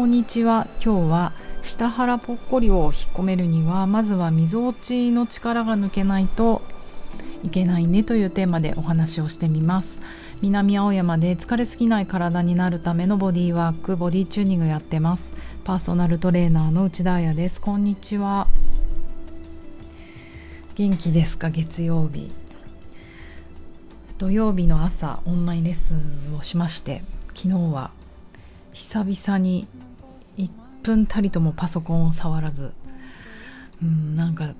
こんにちは。今日は下腹ぽっこりを引っ込めるにはまずはみぞおちの力が抜けないといけないねというテーマでお話をしてみます。南青山で疲れすぎない体になるためのボディワークボディチューニングやってます。パーソナルトレーナーの内田彩です。こんにちは。元気ですか月曜日。土曜日の朝オンラインレッスンをしまして昨日は久々に分たりともパソコンを触らず。うんなんか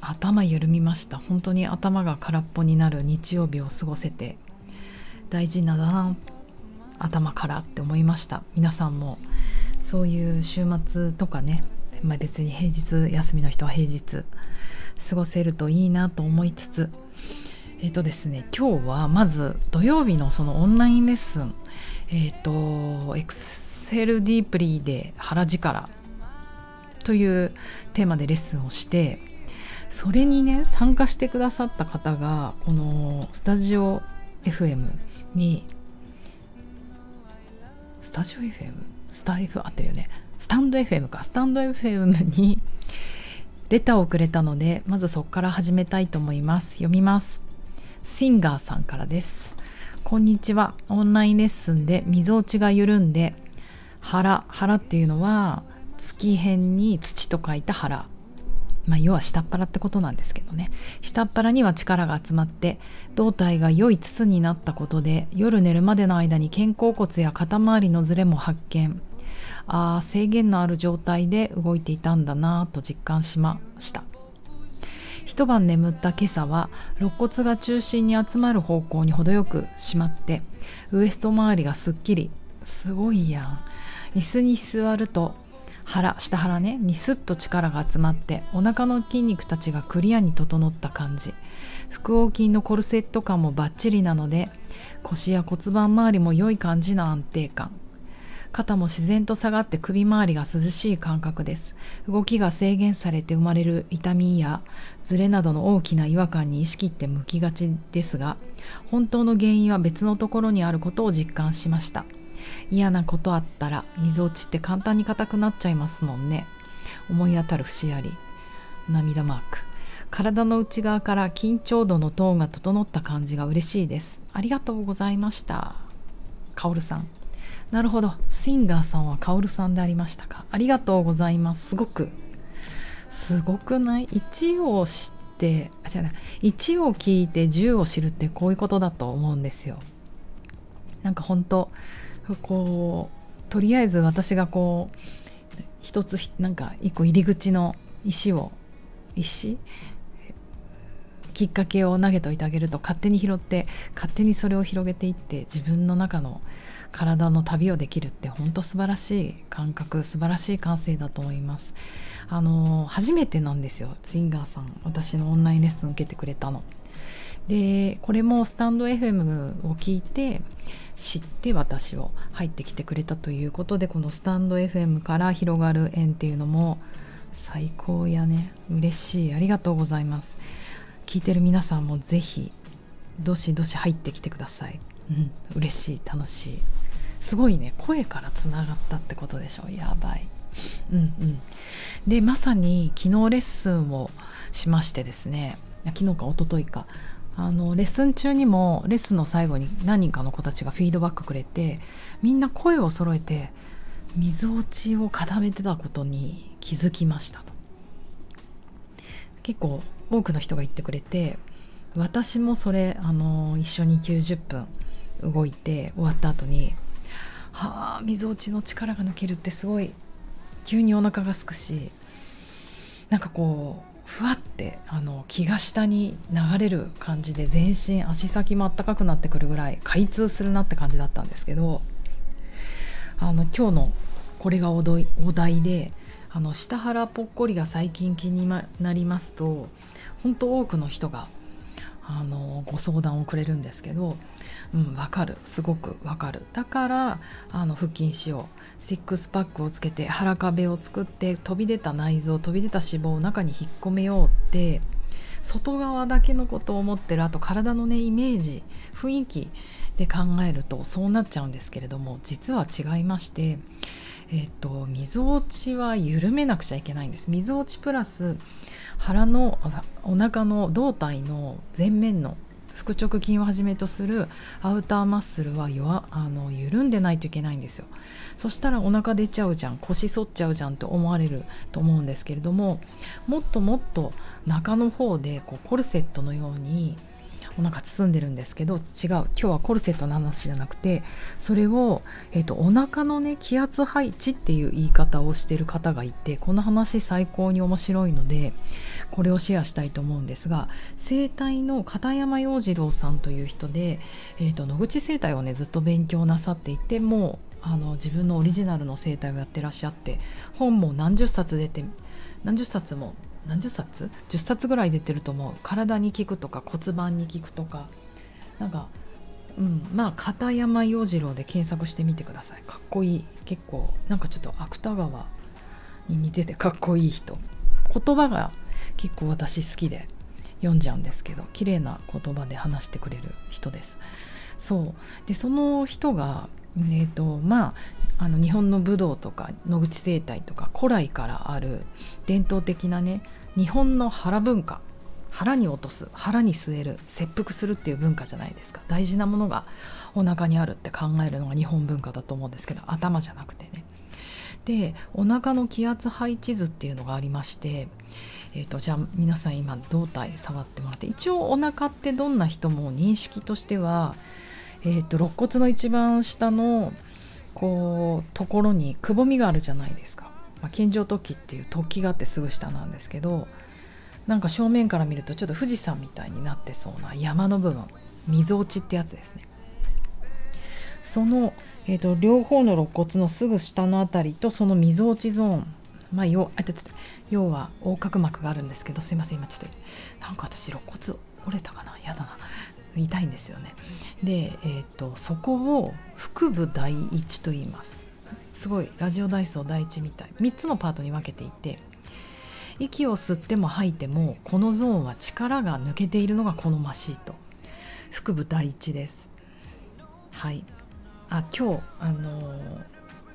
頭緩みました。本当に頭が空っぽになる日曜日を過ごせて大事なだな頭からって思いました。皆さんもそういう週末とかね、まあ、別に平日休みの人は平日過ごせるといいなと思いつつえっ、ー、とですね今日はまず土曜日のそのオンラインレッスンえっ、ー、とエクセルディープリーで腹力というテーマでレッスンをしてそれにね参加してくださった方がこのスタジオ FM にスタジオ FM スタイフ？合ってるよね。スタンド FM か。スタンド FM にレターをくれたのでまずそこから始めたいと思います。読みます。シンガーさんからです。こんにちは。オンラインレッスンでみぞおちが緩んで腹腹っていうのは月辺に土と書いた腹。まあ、要は下っ腹ってことなんですけどね。下っ腹には力が集まって胴体が良い筒になったことで夜寝るまでの間に肩甲骨や肩周りのズレも発見。ああ制限のある状態で動いていたんだなと実感しました。一晩眠った今朝は肋骨が中心に集まる方向に程よく締まってウエスト周りがすっきり。すごいやん。椅子に座ると腹下腹ねにスッと力が集まってお腹の筋肉たちがクリアに整った感じ。腹横筋のコルセット感もバッチリなので腰や骨盤周りも良い感じの安定感。肩も自然と下がって首周りが涼しい感覚です。動きが制限されて生まれる痛みやズレなどの大きな違和感に意識って向きがちですが本当の原因は別のところにあることを実感しました。嫌なことあったら水落ちって簡単に硬くなっちゃいますもんね。思い当たる節あり。涙マーク。体の内側から緊張度のトーンが整った感じが嬉しいです。ありがとうございました。カオルさん。なるほど。シンガーさんはカオルさんでありましたか。ありがとうございます。すごく。すごくない？1を知ってあ違うな。1を聞いて10を知るってこういうことだと思うんですよ。なんか本当こうとりあえず私がこう一つなんか一個入り口の石を石？きっかけを投げといてあげると勝手に拾って勝手にそれを広げていって自分の中の体の旅をできるって本当素晴らしい感覚素晴らしい感性だと思います。あの初めてなんですよシンガーさん私のオンラインレッスン受けてくれたの。でこれもスタンド FM を聞いて知って私を入ってきてくれたということでこのスタンド FM から広がる縁っていうのも最高やね。嬉しい。ありがとうございます。聞いてる皆さんもぜひどしどし入ってきてください。うん。嬉しい。楽しい。すごいね。声からつながったってことでしょ。やばい。うんうん。でまさに昨日レッスンをしましてですね。昨日か一昨日か。あのレッスン中にもレッスンの最後に何人かの子たちがフィードバックくれてみんな声を揃えて水落ちを固めてたことに気づきましたと。結構多くの人が言ってくれて私もそれあの一緒に90分動いて終わった後にはあ水落ちの力が抜けるってすごい急にお腹がすくしなんかこうふわってあの気が下に流れる感じで全身足先もあったかくなってくるぐらい開通するなって感じだったんですけどあの今日のこれがお題であの下腹ぽっこりが最近気になりますと本当多くの人があのご相談をくれるんですけどうんわかる。すごくわかる。だからあの腹筋しよう。シックスパックをつけて腹壁を作って飛び出た内臓飛び出た脂肪を中に引っ込めようって外側だけのことを思ってる。あと体のねイメージ雰囲気で考えるとそうなっちゃうんですけれども実は違いましてえっと、みぞおちは緩めなくちゃいけないんです。みぞおちプラス腹のお腹の胴体の前面の腹直筋をはじめとするアウターマッスルは弱あの緩んでないといけないんですよ。そしたらお腹出ちゃうじゃん。腰反っちゃうじゃんと思われると思うんですけれどももっともっと中の方でこうコルセットのようにお腹包んでるんですけど違う今日はコルセットの話じゃなくてそれを、えーと、お腹のね気圧配置っていう言い方をしてる方がいてこの話最高に面白いのでこれをシェアしたいと思うんですが整体の片山洋次郎さんという人で、えーと、野口整体をねずっと勉強なさっていてもうあの自分のオリジナルの整体をやってらっしゃって本も何十冊出て何十冊も何十冊 ?10 冊ぐらい出てると思う。体に効くとか骨盤に効くとか。なんかうん。まあ片山洋次郎で検索してみてください。かっこいい。結構なんかちょっと芥川に似ててかっこいい人。言葉が結構私好きで読んじゃうんですけど綺麗な言葉で話してくれる人です。そう。でその人がえーとまあ、あの日本の武道とか野口生態とか古来からある伝統的なね日本の腹文化腹に落とす腹に据える切腹するっていう文化じゃないですか。大事なものがお腹にあるって考えるのが日本文化だと思うんですけど頭じゃなくてね。でお腹の気圧配置図っていうのがありまして、えーと、じゃあ皆さん今胴体触ってもらって一応お腹ってどんな人も認識としてはえーと、肋骨の一番下のこうところにくぼみがあるじゃないですか、まあ、常突起っていう突起があってすぐ下なんですけどなんか正面から見るとちょっと富士山みたいになってそうな山の部分みぞおちってやつですね。その、えーと、両方の肋骨のすぐ下の辺りとそのみぞおちゾーンまあ要要は横隔膜があるんですけどすいません今ちょっとなんか私肋骨折れたかな？やだな。痛いんですよね。で、えーと、そこを腹部第一と言います。すごいラジオ体操第一みたい。3つのパートに分けていて息を吸っても吐いてもこのゾーンは力が抜けているのが好ましいと。腹部第一です。はい。あ今日あのー、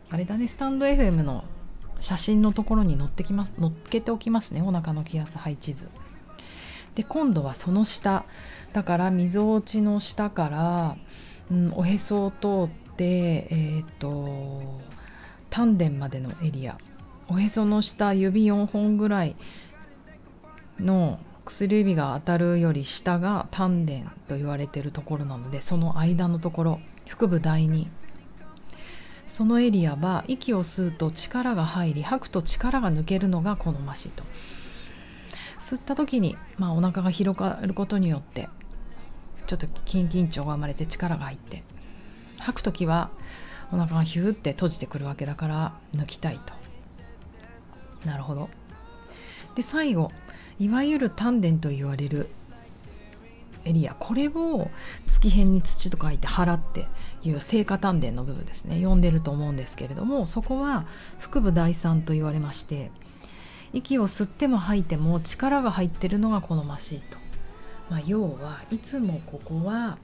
あれだねスタンド FM の写真のところに載ってきます載っけておきますね。お腹の気圧配置図。で今度はその下だからみぞおちの下から、うん、おへそを通ってえっ、ー、と丹田までのエリア。おへその下指4本ぐらいの薬指が当たるより下が丹田と言われてるところなのでその間のところ腹部第2そのエリアは息を吸うと力が入り吐くと力が抜けるのが好ましいと。吸った時に、まあ、お腹が広がることによってちょっと筋緊張が生まれて力が入って。吐く時はお腹がヒューって閉じてくるわけだから抜きたいと。なるほど。で最後いわゆる丹田と言われるエリア。これを月辺に土と書いて腹っていう聖火丹田の部分ですね。呼んでると思うんですけれどもそこは腹部第三と言われまして息を吸っても吐いても力が入ってるのが好ましいとまあ、要はいつもここは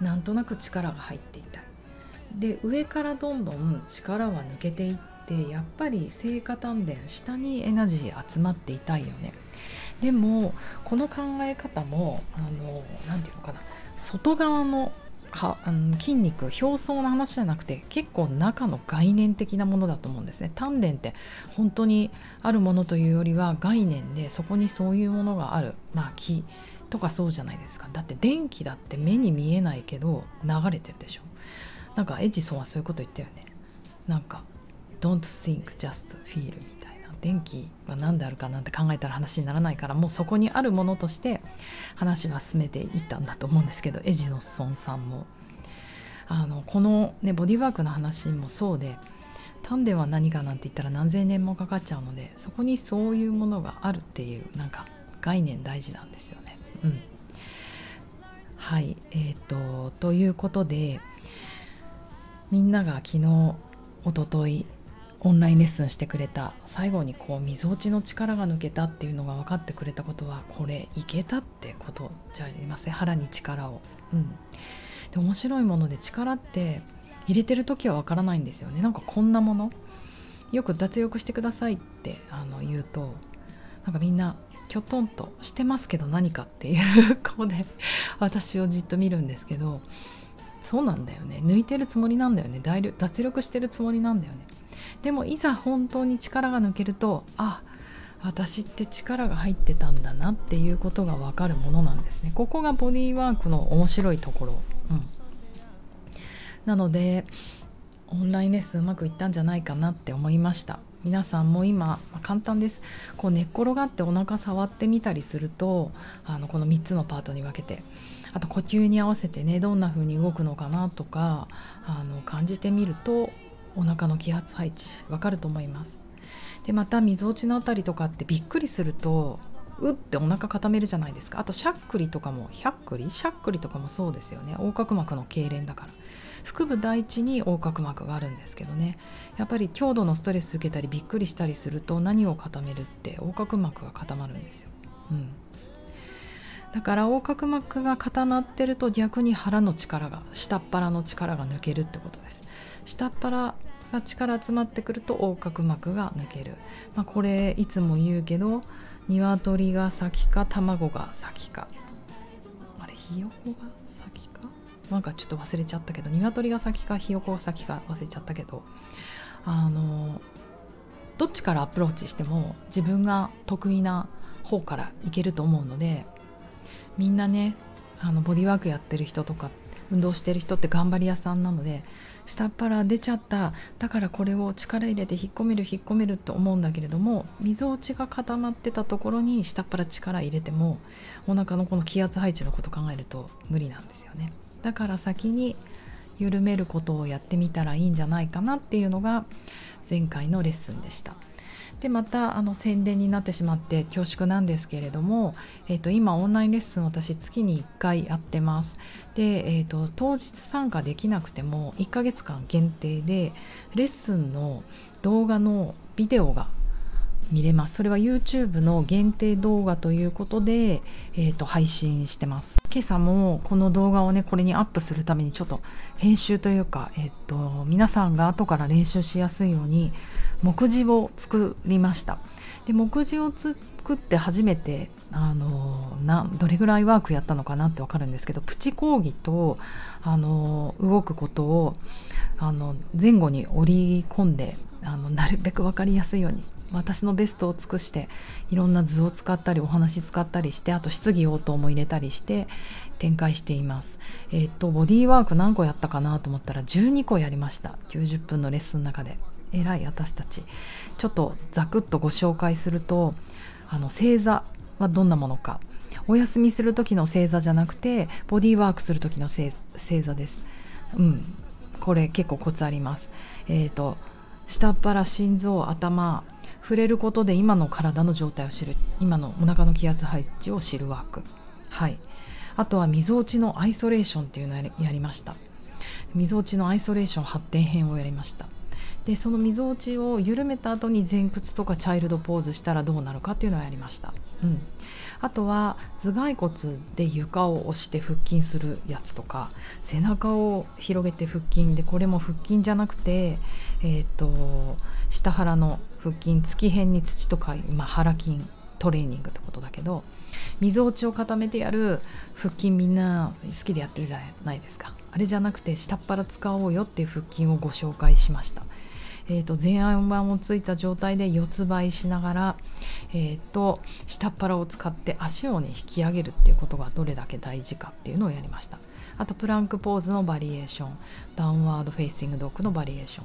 なんとなく力が入っていた。で上からどんどん力は抜けていってやっぱり聖火丹田下にエナジー集まっていたいよね。でもこの考え方も何て言うのかな外側のかあの筋肉表層の話じゃなくて結構中の概念的なものだと思うんですね。丹田って本当にあるものというよりは概念でそこにそういうものがある。まあ気とかそうじゃないですか。だって電気だって目に見えないけど流れてるでしょ。なんかエジソンはそういうこと言ったよね。なんか Don't think just feel みたいな。電気は何であるかなんて考えたら話にならないからもうそこにあるものとして話は進めていったんだと思うんですけどエジソンさんも。あのこの、ね、ボディワークの話もそうで丹田は何かなんて言ったら何千年もかかっちゃうのでそこにそういうものがあるっていうなんか概念大事なんですよね。うん、はいえっ、ー、とということでみんなが昨日おとといオンラインレッスンしてくれた最後にこうみぞおちの力が抜けたっていうのが分かってくれたことはこれいけたってことじゃありません？腹に力を。うん、で面白いもので力って入れてる時は分からないんですよね。なんかこんなものよく脱力してくださいってあの言うとなんかみんなきょとんとしてますけど何かっていう顔で私をじっと見るんですけどそうなんだよね。抜いてるつもりなんだよね。脱力してるつもりなんだよね。でもいざ本当に力が抜けるとあ私って力が入ってたんだなっていうことが分かるものなんですね。ここがボディーワークの面白いところ、うん、なのでオンラインレッスンうまくいったんじゃないかなって思いました。皆さんも今、まあ、簡単です。こう寝っ転がってお腹触ってみたりするとあのこの3つのパートに分けてあと呼吸に合わせてねどんな風に動くのかなとかあの感じてみるとお腹の気圧配置わかると思います。でまたみぞおちの辺りとかってびっくりするとうってお腹固めるじゃないですか。あとしゃっくりとかもひゃっくり？しゃっくりとかもそうですよね。横隔膜の痙攣だから。腹部第一に横隔膜があるんですけどね。やっぱり強度のストレス受けたりびっくりしたりすると何を固めるって横隔膜が固まるんですよ、うん、だから横隔膜が固まってると逆に腹の力が下っ腹の力が抜けるってことです。下っ腹が力集まってくると横隔膜が抜ける、まあ、これいつも言うけど鶏が先か卵が先か。あれひよこが先か？なんかちょっと忘れちゃったけど鶏が先かひよこが先か忘れちゃったけどあのどっちからアプローチしても自分が得意な方からいけると思うのでみんなねあのボディワークやってる人とか運動してる人って頑張り屋さんなので下っ腹出ちゃっただからこれを力入れて引っ込める引っ込めると思うんだけれどもみぞおちが固まってたところに下っ腹力入れてもお腹のこの気圧配置のこと考えると無理なんですよねだから先に緩めることをやってみたらいいんじゃないかなっていうのが前回のレッスンでした。でまたあの宣伝になってしまって恐縮なんですけれども、えー、と今オンラインレッスン私月に1回やってます。で、えーと、当日参加できなくても1ヶ月間限定でレッスンの動画のビデオが見れます。それは YouTube の限定動画ということで、えーと、配信してます。今朝もこの動画をねこれにアップするためにちょっと編集というか、えーと、皆さんが後から練習しやすいように目次を作りました。で目次を作って初めてあのなどれぐらいワークやったのかなって分かるんですけどプチ講義とあの動くことをあの前後に織り込んであのなるべく分かりやすいように私のベストを尽くしていろんな図を使ったりお話使ったりしてあと質疑応答も入れたりして展開しています。え、っとボディーワーク何個やったかなと思ったら12個やりました。90分のレッスンの中で。偉い私たち。ちょっとザクッとご紹介するとあの正座はどんなものか。お休みする時の正座じゃなくてボディーワークする時の正座です。うん。これ結構コツあります。えっ、と下っ腹心臓頭触れることで今の体の状態を知る。今のお腹の気圧配置を知るワーク。はい。あとはみぞおちのアイソレーションっていうのをやりました。みぞおちのアイソレーション発展編をやりました。でそのみぞおちを緩めた後に前屈とかチャイルドポーズしたらどうなるかっていうのをやりました、うん、あとは頭蓋骨で床を押して腹筋するやつとか背中を広げて腹筋でこれも腹筋じゃなくて、えーと、下腹の腹筋月辺に土とか、ま、腹筋トレーニングってことだけどみぞおちを固めてやる腹筋みんな好きでやってるじゃないですか。あれじゃなくて下っ腹使おうよっていう腹筋をご紹介しました。えーと、前案板をついた状態で四つ這いしながら、えーと、下っ腹を使って足をね引き上げるっていうことがどれだけ大事かっていうのをやりました。あとプランクポーズのバリエーション。 Downward Facing Dog のバリエーション。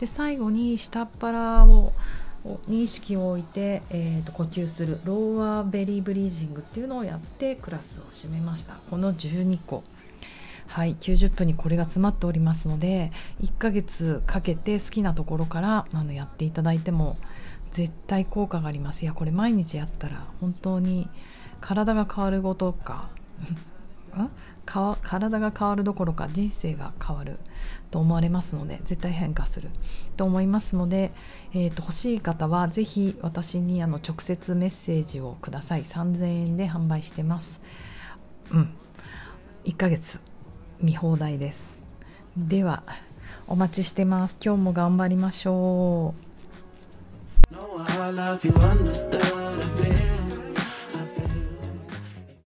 で最後に下っ腹をに意識を置いて、えーと呼吸する lower belly breathing っていうのをやってクラスを締めました。この12個。はい90分にこれが詰まっておりますので1ヶ月かけて好きなところからあのやっていただいても絶対効果があります。いやこれ毎日やったら本当に体が変わることか 体が変わるどころか人生が変わると思われますので絶対変化すると思いますので、えーと、欲しい方は是非私にあの直接メッセージをください。3000円で販売してます。うん。1ヶ月。見放題です。ではお待ちしてます。今日も頑張りましょう。